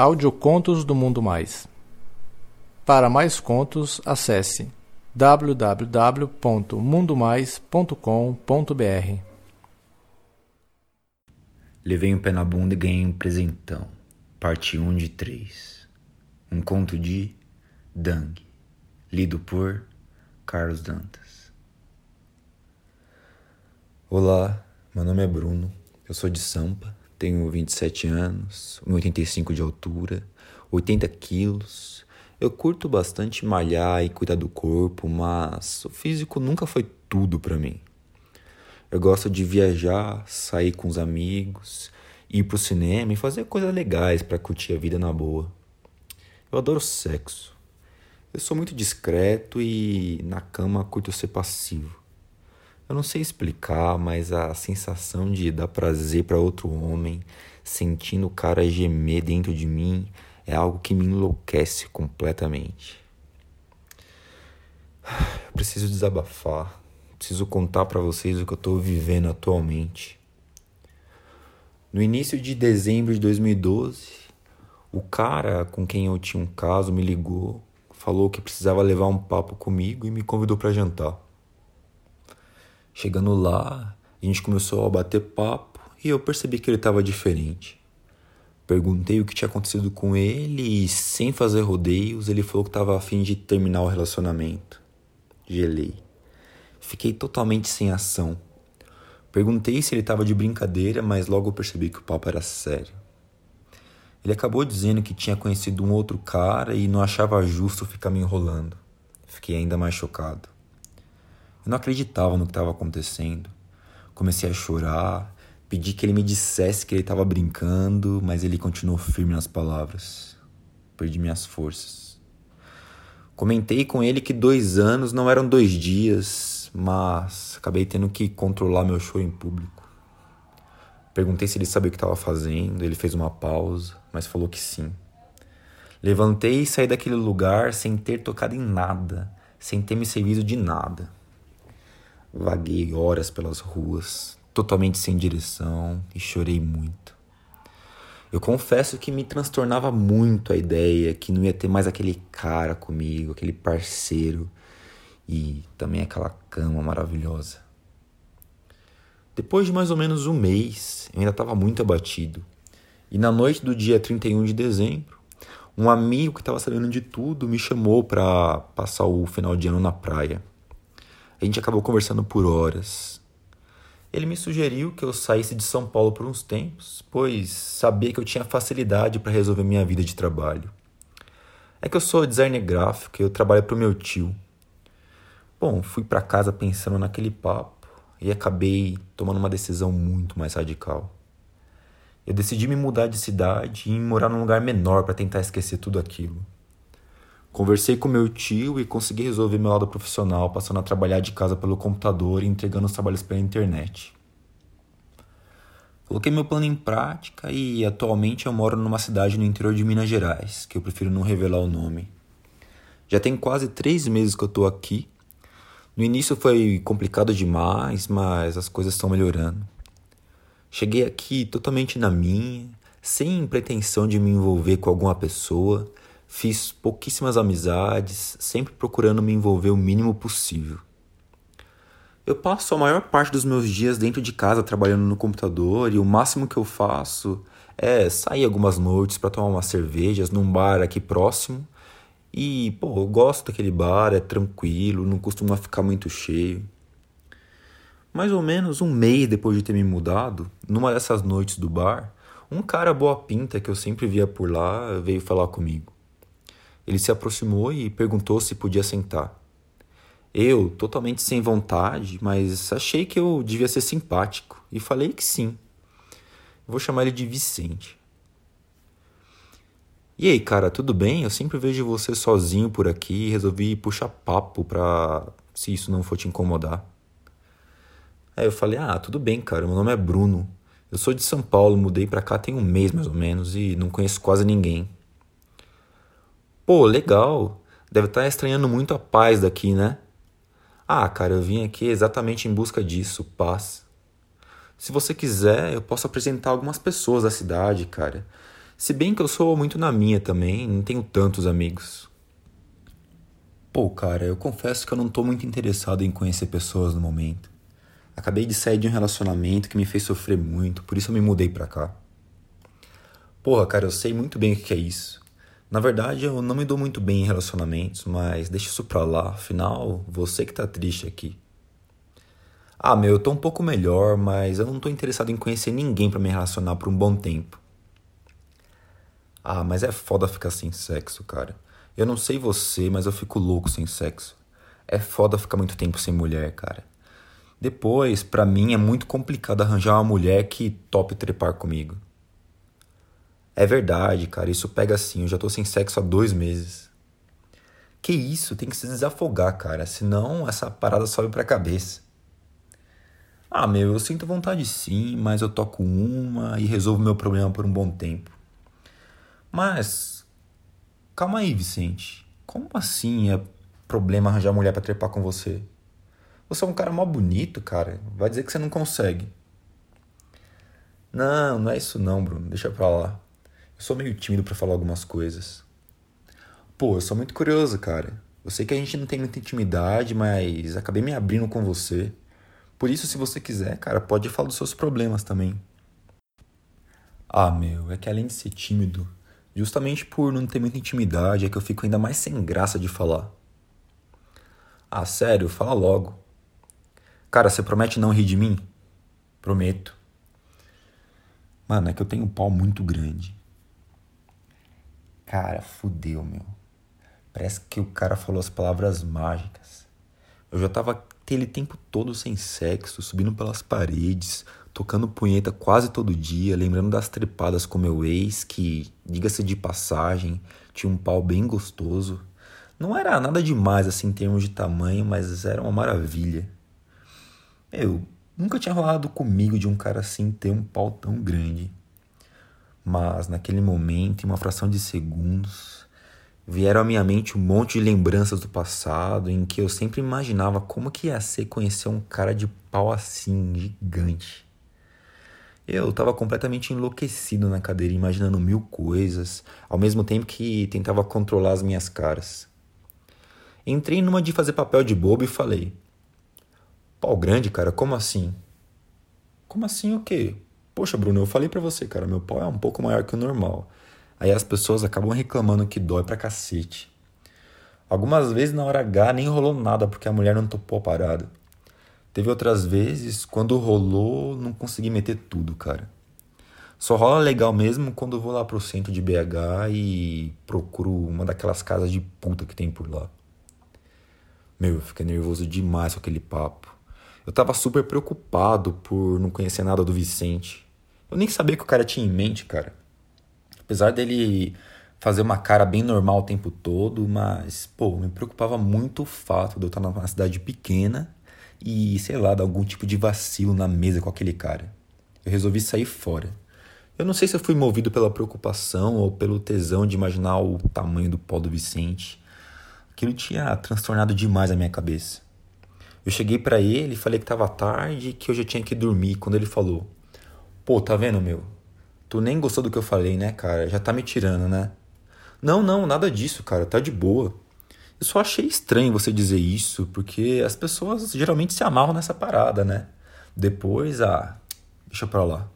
Audiocontos do Mundo Mais. Para mais contos, acesse www.mundomais.com.br. Levei um pé na bunda e ganhei um presentão. Parte 1 de 3. Um conto de Dang. Lido por Carlos Dantas. Olá, meu nome é Bruno. Eu sou de Sampa tenho 27 anos, 1,85 de altura, 80 quilos. Eu curto bastante malhar e cuidar do corpo, mas o físico nunca foi tudo para mim. Eu gosto de viajar, sair com os amigos, ir pro cinema e fazer coisas legais para curtir a vida na boa. Eu adoro sexo. Eu sou muito discreto e na cama curto ser passivo. Eu não sei explicar, mas a sensação de dar prazer para outro homem, sentindo o cara gemer dentro de mim, é algo que me enlouquece completamente. Eu preciso desabafar, preciso contar para vocês o que eu estou vivendo atualmente. No início de dezembro de 2012, o cara com quem eu tinha um caso me ligou, falou que precisava levar um papo comigo e me convidou para jantar. Chegando lá, a gente começou a bater papo e eu percebi que ele estava diferente. Perguntei o que tinha acontecido com ele e, sem fazer rodeios, ele falou que estava a fim de terminar o relacionamento. Gelei. Fiquei totalmente sem ação. Perguntei se ele estava de brincadeira, mas logo percebi que o papo era sério. Ele acabou dizendo que tinha conhecido um outro cara e não achava justo ficar me enrolando. Fiquei ainda mais chocado. Eu não acreditava no que estava acontecendo. Comecei a chorar, pedi que ele me dissesse que ele estava brincando, mas ele continuou firme nas palavras. Perdi minhas forças. Comentei com ele que dois anos não eram dois dias, mas acabei tendo que controlar meu choro em público. Perguntei se ele sabia o que estava fazendo, ele fez uma pausa, mas falou que sim. Levantei e saí daquele lugar sem ter tocado em nada, sem ter me servido de nada. Vaguei horas pelas ruas, totalmente sem direção, e chorei muito. Eu confesso que me transtornava muito a ideia que não ia ter mais aquele cara comigo, aquele parceiro e também aquela cama maravilhosa. Depois de mais ou menos um mês, eu ainda estava muito abatido. E na noite do dia 31 de dezembro, um amigo que estava sabendo de tudo me chamou para passar o final de ano na praia. A gente acabou conversando por horas. Ele me sugeriu que eu saísse de São Paulo por uns tempos, pois sabia que eu tinha facilidade para resolver minha vida de trabalho. É que eu sou designer gráfico e eu trabalho para o meu tio. Bom, fui para casa pensando naquele papo e acabei tomando uma decisão muito mais radical. Eu decidi me mudar de cidade e morar num lugar menor para tentar esquecer tudo aquilo. Conversei com meu tio e consegui resolver meu lado profissional, passando a trabalhar de casa pelo computador e entregando os trabalhos pela internet. Coloquei meu plano em prática e atualmente eu moro numa cidade no interior de Minas Gerais, que eu prefiro não revelar o nome. Já tem quase três meses que eu tô aqui. No início foi complicado demais, mas as coisas estão melhorando. Cheguei aqui totalmente na minha, sem pretensão de me envolver com alguma pessoa Fiz pouquíssimas amizades, sempre procurando me envolver o mínimo possível. Eu passo a maior parte dos meus dias dentro de casa trabalhando no computador e o máximo que eu faço é sair algumas noites para tomar umas cervejas num bar aqui próximo. E, pô, eu gosto daquele bar, é tranquilo, não costuma ficar muito cheio. Mais ou menos um mês depois de ter me mudado, numa dessas noites do bar, um cara boa pinta que eu sempre via por lá veio falar comigo. Ele se aproximou e perguntou se podia sentar. Eu, totalmente sem vontade, mas achei que eu devia ser simpático e falei que sim. Vou chamar ele de Vicente. E aí, cara, tudo bem? Eu sempre vejo você sozinho por aqui e resolvi puxar papo pra. se isso não for te incomodar. Aí eu falei: Ah, tudo bem, cara, meu nome é Bruno. Eu sou de São Paulo, mudei pra cá tem um mês mais ou menos e não conheço quase ninguém. Pô, legal. Deve estar tá estranhando muito a paz daqui, né? Ah, cara, eu vim aqui exatamente em busca disso, paz. Se você quiser, eu posso apresentar algumas pessoas da cidade, cara. Se bem que eu sou muito na minha também, não tenho tantos amigos. Pô, cara, eu confesso que eu não tô muito interessado em conhecer pessoas no momento. Acabei de sair de um relacionamento que me fez sofrer muito, por isso eu me mudei pra cá. Porra, cara, eu sei muito bem o que é isso. Na verdade, eu não me dou muito bem em relacionamentos, mas deixa isso pra lá, afinal, você que tá triste aqui. Ah, meu, eu tô um pouco melhor, mas eu não tô interessado em conhecer ninguém para me relacionar por um bom tempo. Ah, mas é foda ficar sem sexo, cara. Eu não sei você, mas eu fico louco sem sexo. É foda ficar muito tempo sem mulher, cara. Depois, para mim, é muito complicado arranjar uma mulher que tope trepar comigo. É verdade, cara, isso pega assim. Eu já tô sem sexo há dois meses. Que isso, tem que se desafogar, cara. Senão essa parada sobe pra cabeça. Ah, meu, eu sinto vontade sim, mas eu toco uma e resolvo meu problema por um bom tempo. Mas, calma aí, Vicente. Como assim é problema arranjar mulher para trepar com você? Você é um cara mó bonito, cara. Vai dizer que você não consegue. Não, não é isso não, Bruno. Deixa pra lá. Sou meio tímido para falar algumas coisas. Pô, eu sou muito curioso, cara. Eu sei que a gente não tem muita intimidade, mas acabei me abrindo com você. Por isso, se você quiser, cara, pode falar dos seus problemas também. Ah, meu, é que além de ser tímido, Justamente por não ter muita intimidade é que eu fico ainda mais sem graça de falar. Ah, sério? Fala logo. Cara, você promete não rir de mim? Prometo. Mano, é que eu tenho um pau muito grande. Cara, fudeu, meu. Parece que o cara falou as palavras mágicas. Eu já tava aquele tempo todo sem sexo, subindo pelas paredes, tocando punheta quase todo dia, lembrando das trepadas com meu ex, que, diga-se de passagem, tinha um pau bem gostoso. Não era nada demais assim em termos de tamanho, mas era uma maravilha. Eu nunca tinha rolado comigo de um cara assim ter um pau tão grande. Mas naquele momento, em uma fração de segundos, vieram à minha mente um monte de lembranças do passado em que eu sempre imaginava como que ia ser conhecer um cara de pau assim, gigante. Eu estava completamente enlouquecido na cadeira, imaginando mil coisas, ao mesmo tempo que tentava controlar as minhas caras. Entrei numa de fazer papel de bobo e falei: Pau grande, cara, como assim? Como assim o quê? Poxa, Bruno, eu falei para você, cara, meu pau é um pouco maior que o normal. Aí as pessoas acabam reclamando que dói pra cacete. Algumas vezes na hora H nem rolou nada porque a mulher não topou a parada. Teve outras vezes, quando rolou, não consegui meter tudo, cara. Só rola legal mesmo quando vou lá pro centro de BH e procuro uma daquelas casas de puta que tem por lá. Meu, eu fiquei nervoso demais com aquele papo. Eu tava super preocupado por não conhecer nada do Vicente. Eu nem sabia que o cara tinha em mente, cara. Apesar dele fazer uma cara bem normal o tempo todo, mas, pô, me preocupava muito o fato de eu estar numa cidade pequena e, sei lá, dar algum tipo de vacilo na mesa com aquele cara. Eu resolvi sair fora. Eu não sei se eu fui movido pela preocupação ou pelo tesão de imaginar o tamanho do pó do Vicente. Aquilo tinha transtornado demais a minha cabeça. Eu cheguei para ele, falei que tava tarde que eu já tinha que dormir. Quando ele falou: Pô, tá vendo, meu? Tu nem gostou do que eu falei, né, cara? Já tá me tirando, né? Não, não, nada disso, cara. Tá de boa. Eu só achei estranho você dizer isso, porque as pessoas geralmente se amarram nessa parada, né? Depois, ah, deixa pra lá.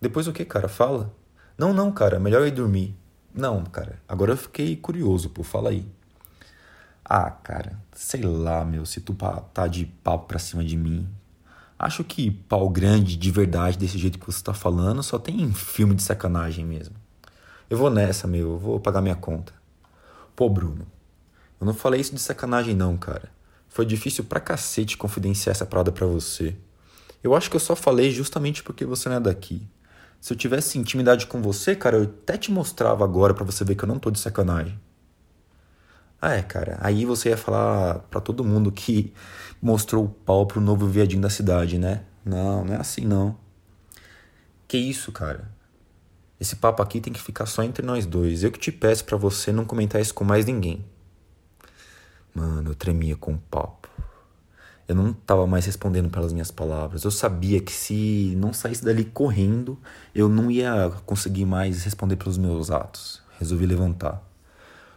Depois o que, cara? Fala. Não, não, cara, melhor eu ir dormir. Não, cara, agora eu fiquei curioso, pô, fala aí. Ah, cara, sei lá, meu, se tu tá de papo pra cima de mim. Acho que pau grande de verdade desse jeito que você tá falando só tem filme de sacanagem mesmo. Eu vou nessa, meu, eu vou pagar minha conta. Pô, Bruno, eu não falei isso de sacanagem não, cara. Foi difícil pra cacete confidenciar essa parada pra você. Eu acho que eu só falei justamente porque você não é daqui. Se eu tivesse intimidade com você, cara, eu até te mostrava agora para você ver que eu não tô de sacanagem. Ah, é, cara. Aí você ia falar para todo mundo que mostrou o pau pro novo viadinho da cidade, né? Não, não é assim não. Que isso, cara? Esse papo aqui tem que ficar só entre nós dois. Eu que te peço para você não comentar isso com mais ninguém. Mano, eu tremia com o papo. Eu não estava mais respondendo pelas minhas palavras. Eu sabia que se não saísse dali correndo, eu não ia conseguir mais responder pelos meus atos. Resolvi levantar.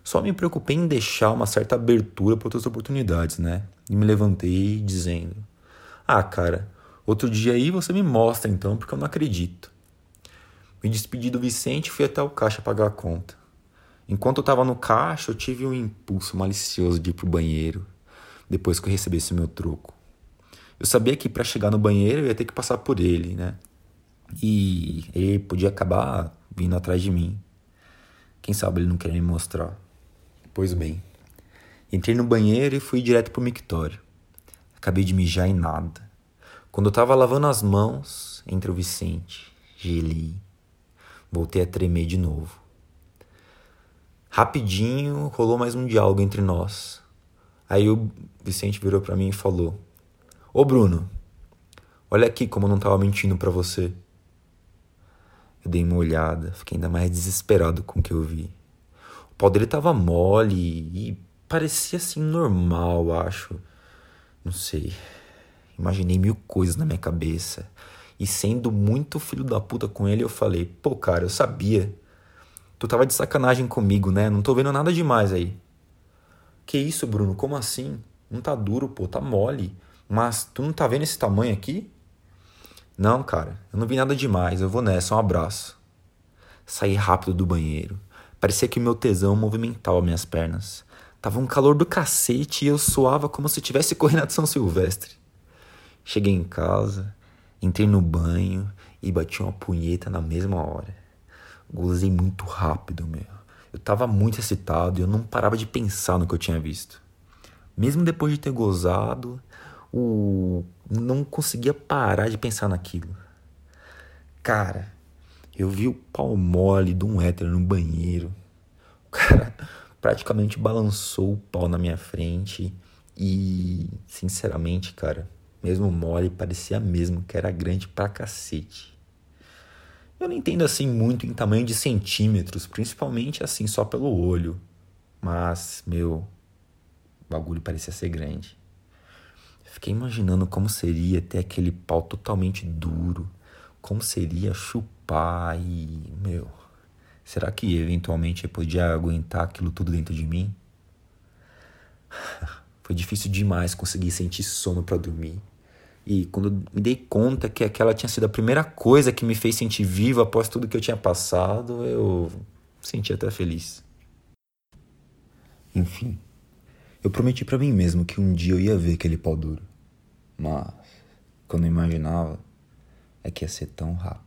Só me preocupei em deixar uma certa abertura para outras oportunidades, né? E me levantei dizendo: Ah, cara, outro dia aí você me mostra então, porque eu não acredito. Me despedi do Vicente e fui até o caixa pagar a conta. Enquanto eu estava no caixa, eu tive um impulso malicioso de ir pro banheiro depois que eu recebesse meu troco. Eu sabia que para chegar no banheiro eu ia ter que passar por ele, né? E ele podia acabar vindo atrás de mim. Quem sabe ele não quer me mostrar. Pois bem, entrei no banheiro e fui direto pro mictório. Acabei de mijar em nada. Quando eu tava lavando as mãos, entre o Vicente, gelei. Voltei a tremer de novo. Rapidinho rolou mais um diálogo entre nós. Aí o Vicente virou para mim e falou: Ô Bruno, olha aqui como eu não tava mentindo para você. Eu dei uma olhada, fiquei ainda mais desesperado com o que eu vi. Pau dele tava mole e parecia assim normal, acho. Não sei. Imaginei mil coisas na minha cabeça. E sendo muito filho da puta com ele, eu falei: pô, cara, eu sabia. Tu tava de sacanagem comigo, né? Não tô vendo nada demais aí. Que isso, Bruno? Como assim? Não tá duro, pô, tá mole. Mas tu não tá vendo esse tamanho aqui? Não, cara, eu não vi nada demais. Eu vou nessa, um abraço. Saí rápido do banheiro. Parecia que o meu tesão movimentava minhas pernas. Tava um calor do cacete e eu suava como se tivesse correndo de São Silvestre. Cheguei em casa, entrei no banho e bati uma punheta na mesma hora. Gozei muito rápido, meu. Eu estava muito excitado e eu não parava de pensar no que eu tinha visto. Mesmo depois de ter gozado, o... não conseguia parar de pensar naquilo. Cara, eu vi o pau mole de um hétero no banheiro. O cara praticamente balançou o pau na minha frente e, sinceramente, cara, mesmo mole, parecia mesmo que era grande pra cacete. Eu não entendo assim muito em tamanho de centímetros, principalmente assim só pelo olho. Mas, meu, o bagulho parecia ser grande. Fiquei imaginando como seria ter aquele pau totalmente duro, como seria chupar e, meu, será que eventualmente eu podia aguentar aquilo tudo dentro de mim? Foi difícil demais conseguir sentir sono para dormir. E quando me dei conta que aquela tinha sido a primeira coisa que me fez sentir vivo após tudo que eu tinha passado, eu senti até feliz. Enfim, eu prometi para mim mesmo que um dia eu ia ver aquele pau duro. Mas, quando eu imaginava, é que ia ser tão rápido.